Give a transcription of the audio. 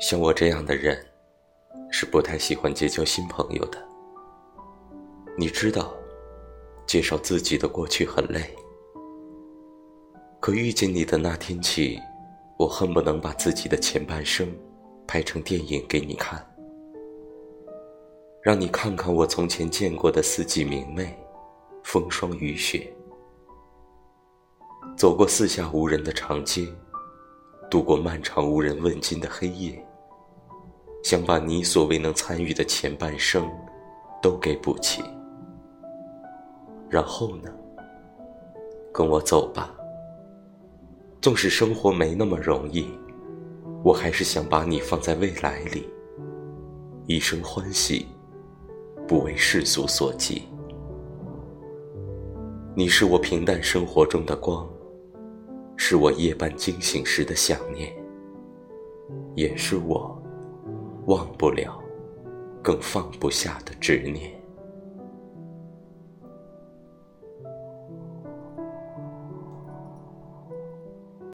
像我这样的人，是不太喜欢结交新朋友的。你知道，介绍自己的过去很累。可遇见你的那天起，我恨不能把自己的前半生拍成电影给你看，让你看看我从前见过的四季明媚、风霜雨雪，走过四下无人的长街。度过漫长无人问津的黑夜，想把你所未能参与的前半生都给补齐。然后呢？跟我走吧。纵使生活没那么容易，我还是想把你放在未来里，一生欢喜，不为世俗所及。你是我平淡生活中的光。是我夜半惊醒时的想念，也是我忘不了、更放不下的执念。